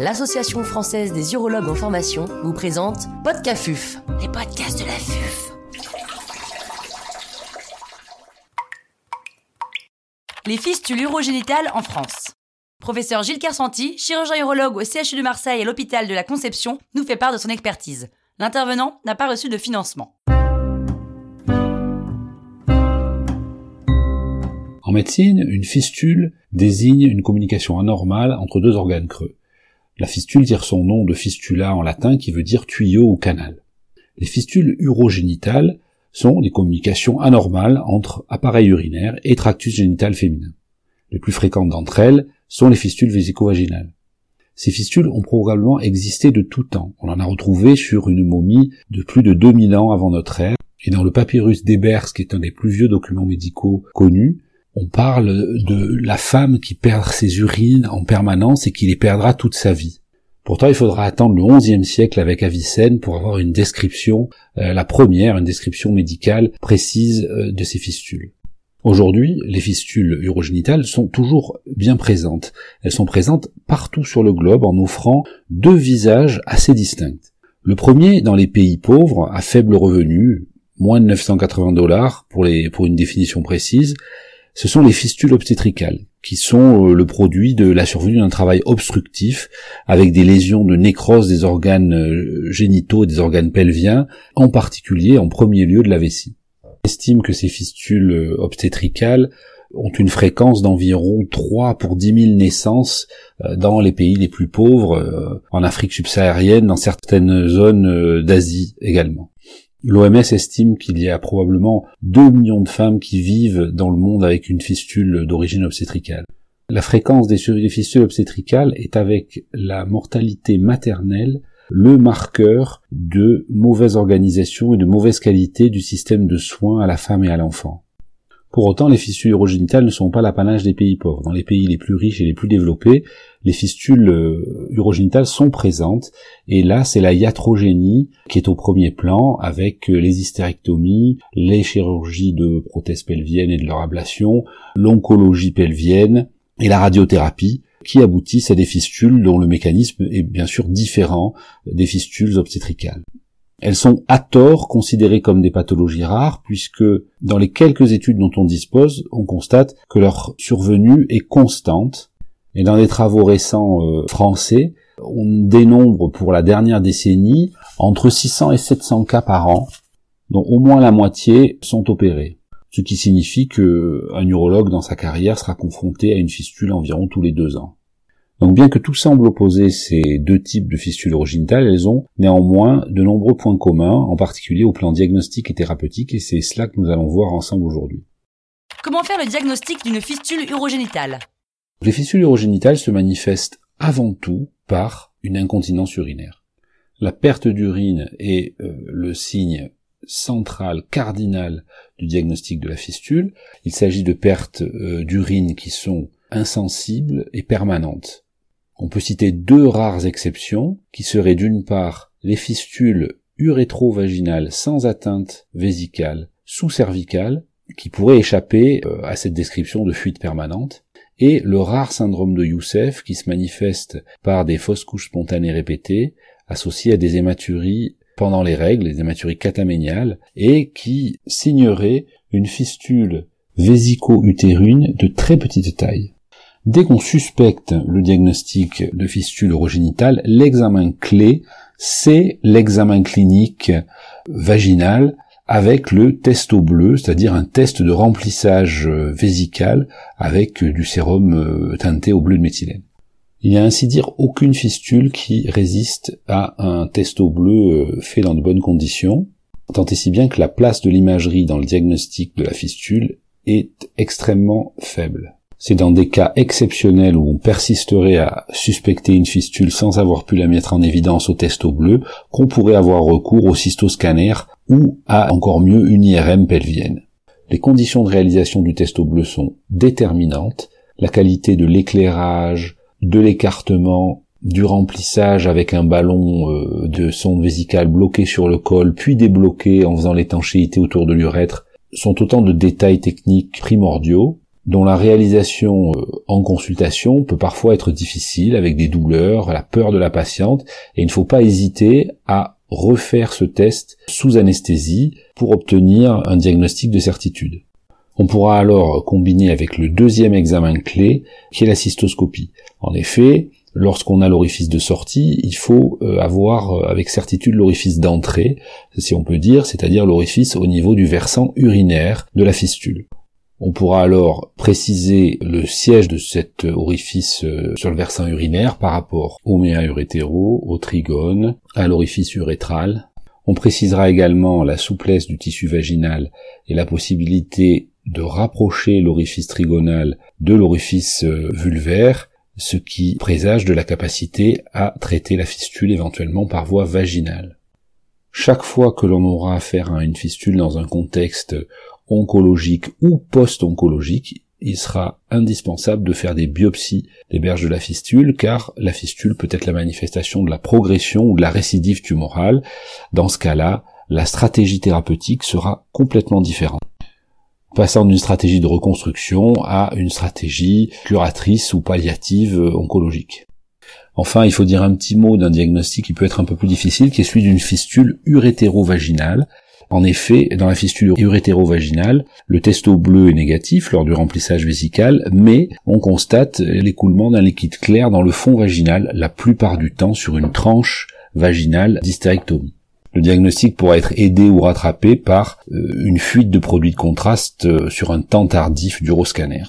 l'Association française des urologues en formation vous présente Podcafuf, les podcasts de la FUF. Les fistules urogénitales en France. Professeur Gilles Kersanti, chirurgien urologue au CHU de Marseille et l'hôpital de la Conception, nous fait part de son expertise. L'intervenant n'a pas reçu de financement. En médecine, une fistule désigne une communication anormale entre deux organes creux. La fistule tire son nom de fistula en latin qui veut dire tuyau ou canal. Les fistules urogénitales sont des communications anormales entre appareil urinaire et tractus génital féminin. Les plus fréquentes d'entre elles sont les fistules vésico-vaginales. Ces fistules ont probablement existé de tout temps. On en a retrouvé sur une momie de plus de 2000 ans avant notre ère. Et dans le papyrus d'Ebers, qui est un des plus vieux documents médicaux connus, on parle de la femme qui perd ses urines en permanence et qui les perdra toute sa vie. Pourtant, il faudra attendre le XIe siècle avec Avicenne pour avoir une description, euh, la première, une description médicale précise euh, de ces fistules. Aujourd'hui, les fistules urogénitales sont toujours bien présentes. Elles sont présentes partout sur le globe en offrant deux visages assez distincts. Le premier dans les pays pauvres, à faible revenu, moins de 980 dollars pour, pour une définition précise, ce sont les fistules obstétricales, qui sont euh, le produit de la survenue d'un travail obstructif avec des lésions de nécrose des organes euh, génitaux et des organes pelviens, en particulier en premier lieu de la vessie. On estime que ces fistules euh, obstétricales ont une fréquence d'environ 3 pour 10 000 naissances dans les pays les plus pauvres, en Afrique subsaharienne, dans certaines zones d'Asie également. L'OMS estime qu'il y a probablement 2 millions de femmes qui vivent dans le monde avec une fistule d'origine obstétricale. La fréquence des fistules obstétricales est avec la mortalité maternelle le marqueur de mauvaise organisation et de mauvaise qualité du système de soins à la femme et à l'enfant. Pour autant, les fistules urogénitales ne sont pas l'apanage des pays pauvres. Dans les pays les plus riches et les plus développés, les fistules euh, urogénitales sont présentes, et là, c'est la iatrogénie qui est au premier plan, avec euh, les hystérectomies, les chirurgies de prothèses pelviennes et de leur ablation, l'oncologie pelvienne et la radiothérapie, qui aboutissent à des fistules dont le mécanisme est bien sûr différent des fistules obstétricales. Elles sont à tort considérées comme des pathologies rares puisque dans les quelques études dont on dispose, on constate que leur survenue est constante. Et dans les travaux récents euh, français, on dénombre pour la dernière décennie entre 600 et 700 cas par an, dont au moins la moitié sont opérés. Ce qui signifie que un urologue dans sa carrière sera confronté à une fistule environ tous les deux ans. Donc bien que tout semble opposer ces deux types de fistules urogénitales, elles ont néanmoins de nombreux points communs, en particulier au plan diagnostique et thérapeutique, et c'est cela que nous allons voir ensemble aujourd'hui. Comment faire le diagnostic d'une fistule urogénitale? Les fistules urogénitales se manifestent avant tout par une incontinence urinaire. La perte d'urine est euh, le signe central, cardinal du diagnostic de la fistule. Il s'agit de pertes euh, d'urine qui sont insensibles et permanentes. On peut citer deux rares exceptions, qui seraient d'une part les fistules urétro-vaginales sans atteinte vésicale sous-cervicale, qui pourraient échapper euh, à cette description de fuite permanente, et le rare syndrome de Youssef qui se manifeste par des fausses couches spontanées répétées associées à des hématuries pendant les règles, les hématuries cataméniales, et qui signerait une fistule vésico-utérine de très petite taille. Dès qu'on suspecte le diagnostic de fistule urogénitale, l'examen clé, c'est l'examen clinique vaginal avec le test au bleu, c'est-à-dire un test de remplissage vésical avec du sérum euh, teinté au bleu de méthylène. Il n'y a ainsi dire aucune fistule qui résiste à un test au bleu euh, fait dans de bonnes conditions, tant et si bien que la place de l'imagerie dans le diagnostic de la fistule est extrêmement faible. C'est dans des cas exceptionnels où on persisterait à suspecter une fistule sans avoir pu la mettre en évidence au test au bleu qu'on pourrait avoir recours au cystoscanner ou à encore mieux une IRM pelvienne. Les conditions de réalisation du test au bleu sont déterminantes, la qualité de l'éclairage, de l'écartement, du remplissage avec un ballon euh, de sonde vésicale bloqué sur le col, puis débloqué en faisant l'étanchéité autour de l'urètre, sont autant de détails techniques primordiaux dont la réalisation euh, en consultation peut parfois être difficile avec des douleurs, la peur de la patiente, et il ne faut pas hésiter à refaire ce test sous anesthésie pour obtenir un diagnostic de certitude. On pourra alors combiner avec le deuxième examen clé qui est la cystoscopie. En effet, lorsqu'on a l'orifice de sortie, il faut euh, avoir euh, avec certitude l'orifice d'entrée, si on peut dire, c'est-à-dire l'orifice au niveau du versant urinaire de la fistule. On pourra alors préciser le siège de cet orifice euh, sur le versant urinaire par rapport au méa urétéro, au trigone, à l'orifice urétral. On précisera également la souplesse du tissu vaginal et la possibilité de rapprocher l'orifice trigonal de l'orifice euh, vulvaire, ce qui présage de la capacité à traiter la fistule éventuellement par voie vaginale. Chaque fois que l'on aura affaire à une fistule dans un contexte oncologique ou post-oncologique, il sera indispensable de faire des biopsies des berges de la fistule, car la fistule peut être la manifestation de la progression ou de la récidive tumorale. Dans ce cas-là, la stratégie thérapeutique sera complètement différente passant d'une stratégie de reconstruction à une stratégie curatrice ou palliative euh, oncologique. Enfin, il faut dire un petit mot d'un diagnostic qui peut être un peu plus difficile, qui est celui d'une fistule urétéro-vaginale. En effet, dans la fistule urétéro-vaginale, le testo bleu est négatif lors du remplissage vésical, mais on constate l'écoulement d'un liquide clair dans le fond vaginal la plupart du temps sur une tranche vaginale d'hystérectomie. Le diagnostic pourra être aidé ou rattrapé par euh, une fuite de produits de contraste euh, sur un temps tardif du scanner.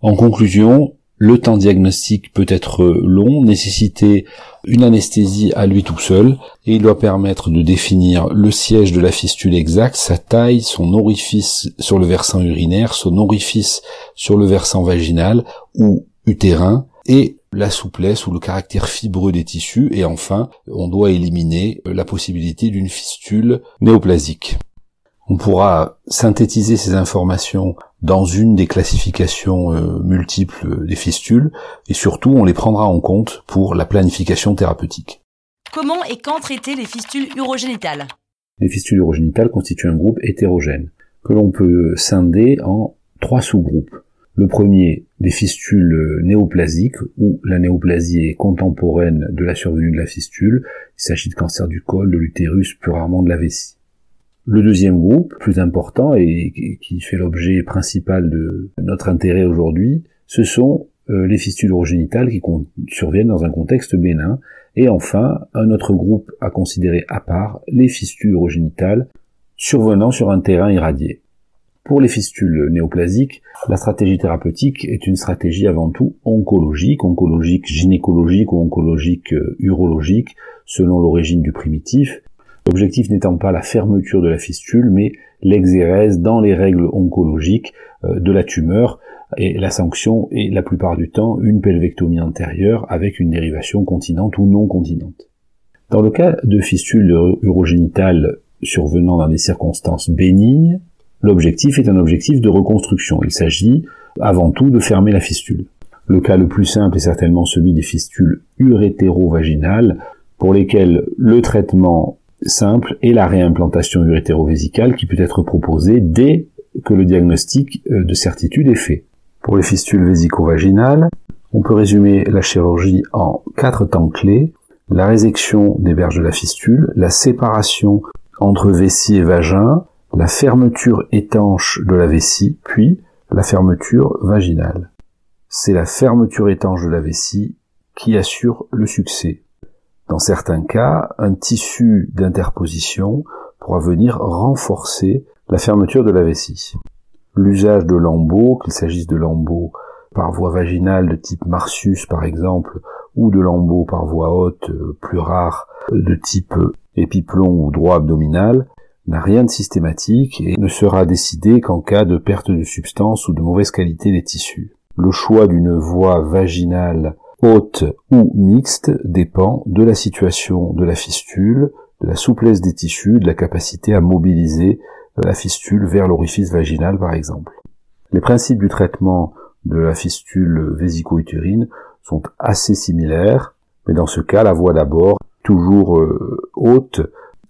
En conclusion, le temps diagnostique peut être long, nécessiter une anesthésie à lui tout seul, et il doit permettre de définir le siège de la fistule exact, sa taille, son orifice sur le versant urinaire, son orifice sur le versant vaginal ou utérin, et la souplesse ou le caractère fibreux des tissus et enfin on doit éliminer la possibilité d'une fistule néoplasique. On pourra synthétiser ces informations dans une des classifications euh, multiples des fistules et surtout on les prendra en compte pour la planification thérapeutique. Comment et quand traiter les fistules urogénitales? Les fistules urogénitales constituent un groupe hétérogène que l'on peut scinder en trois sous-groupes. Le premier, des fistules néoplasiques, où la néoplasie est contemporaine de la survenue de la fistule. Il s'agit de cancer du col, de l'utérus, plus rarement de la vessie. Le deuxième groupe, plus important et qui fait l'objet principal de notre intérêt aujourd'hui, ce sont euh, les fistules urogénitales qui surviennent dans un contexte bénin. Et enfin, un autre groupe à considérer à part, les fistules urogénitales survenant sur un terrain irradié. Pour les fistules néoplasiques, la stratégie thérapeutique est une stratégie avant tout oncologique, oncologique gynécologique ou oncologique euh, urologique, selon l'origine du primitif. L'objectif n'étant pas la fermeture de la fistule, mais l'exérèse dans les règles oncologiques euh, de la tumeur, et la sanction est la plupart du temps une pelvectomie antérieure avec une dérivation continente ou non continente. Dans le cas de fistules urogénitales survenant dans des circonstances bénignes, L'objectif est un objectif de reconstruction. Il s'agit avant tout de fermer la fistule. Le cas le plus simple est certainement celui des fistules urétéro-vaginales, pour lesquelles le traitement simple est la réimplantation urétéro-vésicale qui peut être proposée dès que le diagnostic euh, de certitude est fait. Pour les fistules vésico-vaginales, on peut résumer la chirurgie en quatre temps clés. La résection des berges de la fistule, la séparation entre vessie et vagin, la fermeture étanche de la vessie, puis la fermeture vaginale. C'est la fermeture étanche de la vessie qui assure le succès. Dans certains cas, un tissu d'interposition pourra venir renforcer la fermeture de la vessie. L'usage de lambeaux, qu'il s'agisse de lambeaux par voie vaginale de type Marsus par exemple, ou de lambeaux par voie haute euh, plus rares de type épiplon ou droit abdominal, n'a rien de systématique et ne sera décidé qu'en cas de perte de substance ou de mauvaise qualité des tissus. Le choix d'une voie vaginale haute ou mixte dépend de la situation de la fistule, de la souplesse des tissus, de la capacité à mobiliser la fistule vers l'orifice vaginal par exemple. Les principes du traitement de la fistule vésico-utérine sont assez similaires, mais dans ce cas, la voie d'abord, toujours euh, haute,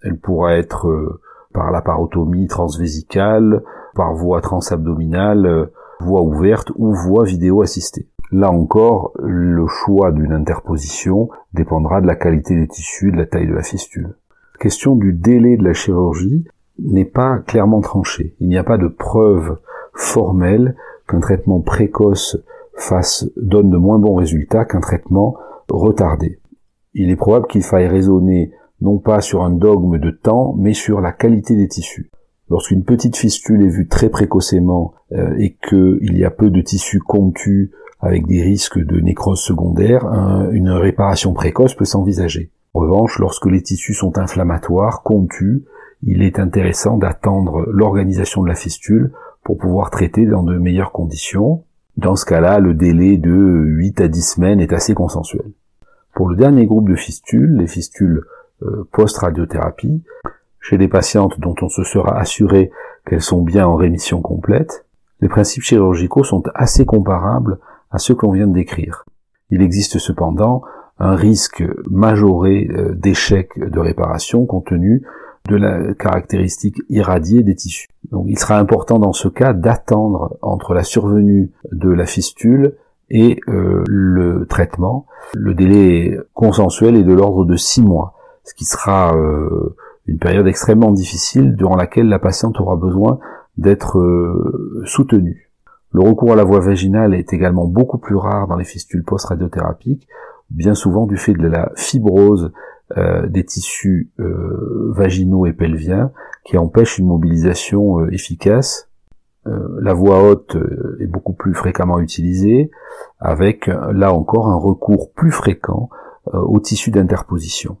elle pourra être euh, par la parotomie transvésicale, par voie transabdominale, voie ouverte ou voie vidéo assistée. Là encore, le choix d'une interposition dépendra de la qualité des tissus et de la taille de la fistule. La question du délai de la chirurgie n'est pas clairement tranchée. Il n'y a pas de preuve formelle qu'un traitement précoce fasse, donne de moins bons résultats qu'un traitement retardé. Il est probable qu'il faille raisonner non pas sur un dogme de temps, mais sur la qualité des tissus. Lorsqu'une petite fistule est vue très précocement euh, et qu'il y a peu de tissus contus avec des risques de nécrose secondaire, une réparation précoce peut s'envisager. En revanche, lorsque les tissus sont inflammatoires, contus, il est intéressant d'attendre l'organisation de la fistule pour pouvoir traiter dans de meilleures conditions. Dans ce cas-là, le délai de 8 à 10 semaines est assez consensuel. Pour le dernier groupe de fistules, les fistules euh, post-radiothérapie, chez des patientes dont on se sera assuré qu'elles sont bien en rémission complète, les principes chirurgicaux sont assez comparables à ceux que l'on vient de décrire. Il existe cependant un risque majoré euh, d'échec de réparation compte tenu de la caractéristique irradiée des tissus. Donc il sera important dans ce cas d'attendre entre la survenue de la fistule et euh, le traitement. Le délai consensuel est de l'ordre de six mois, ce qui sera euh, une période extrêmement difficile durant laquelle la patiente aura besoin d'être soutenue. Le recours à la voie vaginale est également beaucoup plus rare dans les fistules post-radiothérapiques, bien souvent du fait de la fibrose euh, des tissus euh, vaginaux et pelviens qui empêchent une mobilisation euh, efficace. la voie haute est beaucoup plus fréquemment utilisée, avec là encore un recours plus fréquent aux tissus d'interposition.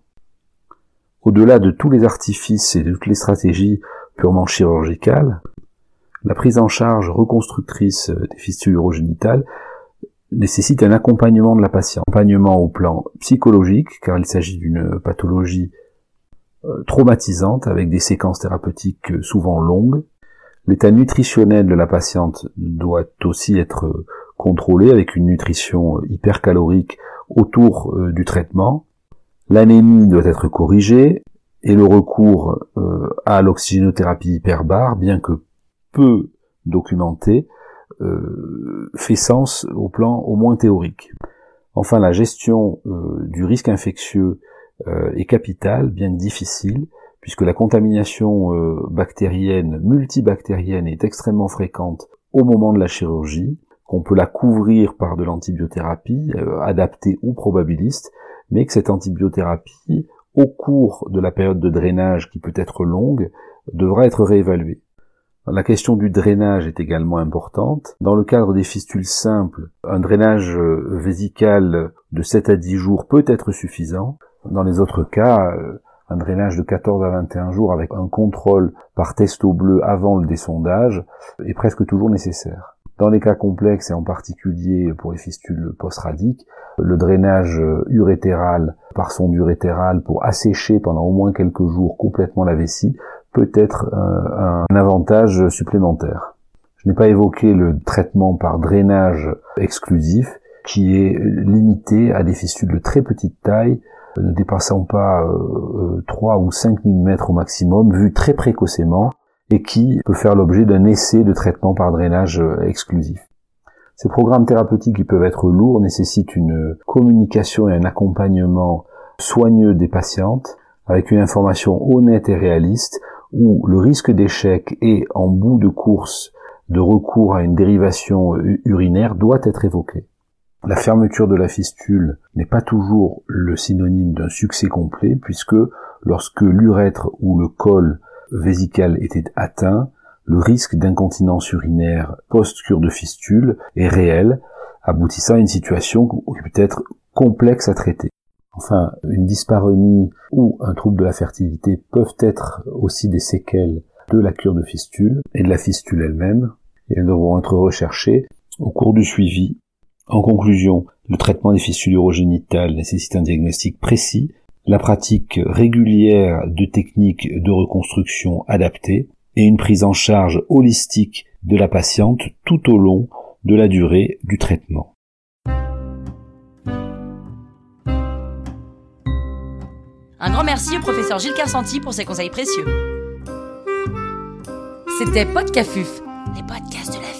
Au-delà de tous les artifices et de toutes les stratégies purement chirurgicales, la prise en charge reconstructrice des fistules urogénitales nécessite un accompagnement de la patiente. Accompagnement au plan psychologique, car il s'agit d'une pathologie euh, traumatisante avec des séquences thérapeutiques euh, souvent longues. L'état nutritionnel de la patiente doit aussi être contrôlé avec une nutrition euh, hypercalorique autour du traitement. L'anémie doit être corrigée et le recours à l'oxygénothérapie hyperbare, bien que peu documenté, euh, fait sens au plan au moins théorique. Enfin, la gestion euh, du risque infectieux euh, est capitale, bien difficile, puisque la contamination bactérienne, multibactérienne est extrêmement fréquente au moment de la chirurgie, qu'on peut la couvrir par de l'antibiothérapie, adaptée ou probabiliste, mais que cette antibiothérapie, au cours de la période de drainage qui peut être longue, devra être réévaluée. La question du drainage est également importante. Dans le cadre des fistules simples, un drainage euh, vésical de 7 à 10 jours peut être suffisant. Dans les autres cas, euh, un drainage de 14 à 21 jours avec un contrôle par testo bleu avant le dessondage est presque toujours nécessaire. Dans les cas complexes et en particulier pour les fistules post-radiques, le drainage urétéral par sonde urétérale pour assécher pendant au moins quelques jours complètement la vessie peut être euh, un avantage supplémentaire. Je n'ai pas évoqué le traitement par drainage exclusif qui est limité à des fistules de très petite taille, ne dépassant pas 3 euh, ou 5 mm au maximum, vu très précocement, et qui peut faire l'objet d'un essai de traitement par drainage exclusif. Ces programmes thérapeutiques qui peuvent être lourds nécessitent une communication et un accompagnement soigneux des patientes, avec une information honnête et réaliste, où le risque d'échec et en bout de course de recours à une dérivation urinaire doit être évoqué. La fermeture de la fistule n'est pas toujours le synonyme d'un succès complet puisque lorsque l'urètre ou le col vésical était atteint, le risque d'incontinence urinaire post-cure de fistule est réel, aboutissant à une situation qui peut être complexe à traiter. Enfin, une dyspareunie ou un trouble de la fertilité peuvent être aussi des séquelles de la cure de fistule et de la fistule elle-même, et elles devront être recherchées au cours du suivi. En conclusion, le traitement des fistules urogénitales nécessite un diagnostic précis, la pratique régulière de techniques de reconstruction adaptées et une prise en charge holistique de la patiente tout au long de la durée du traitement. Un grand merci au professeur Gilles Carsanti pour ses conseils précieux. C'était Podcafuf, les podcasts de la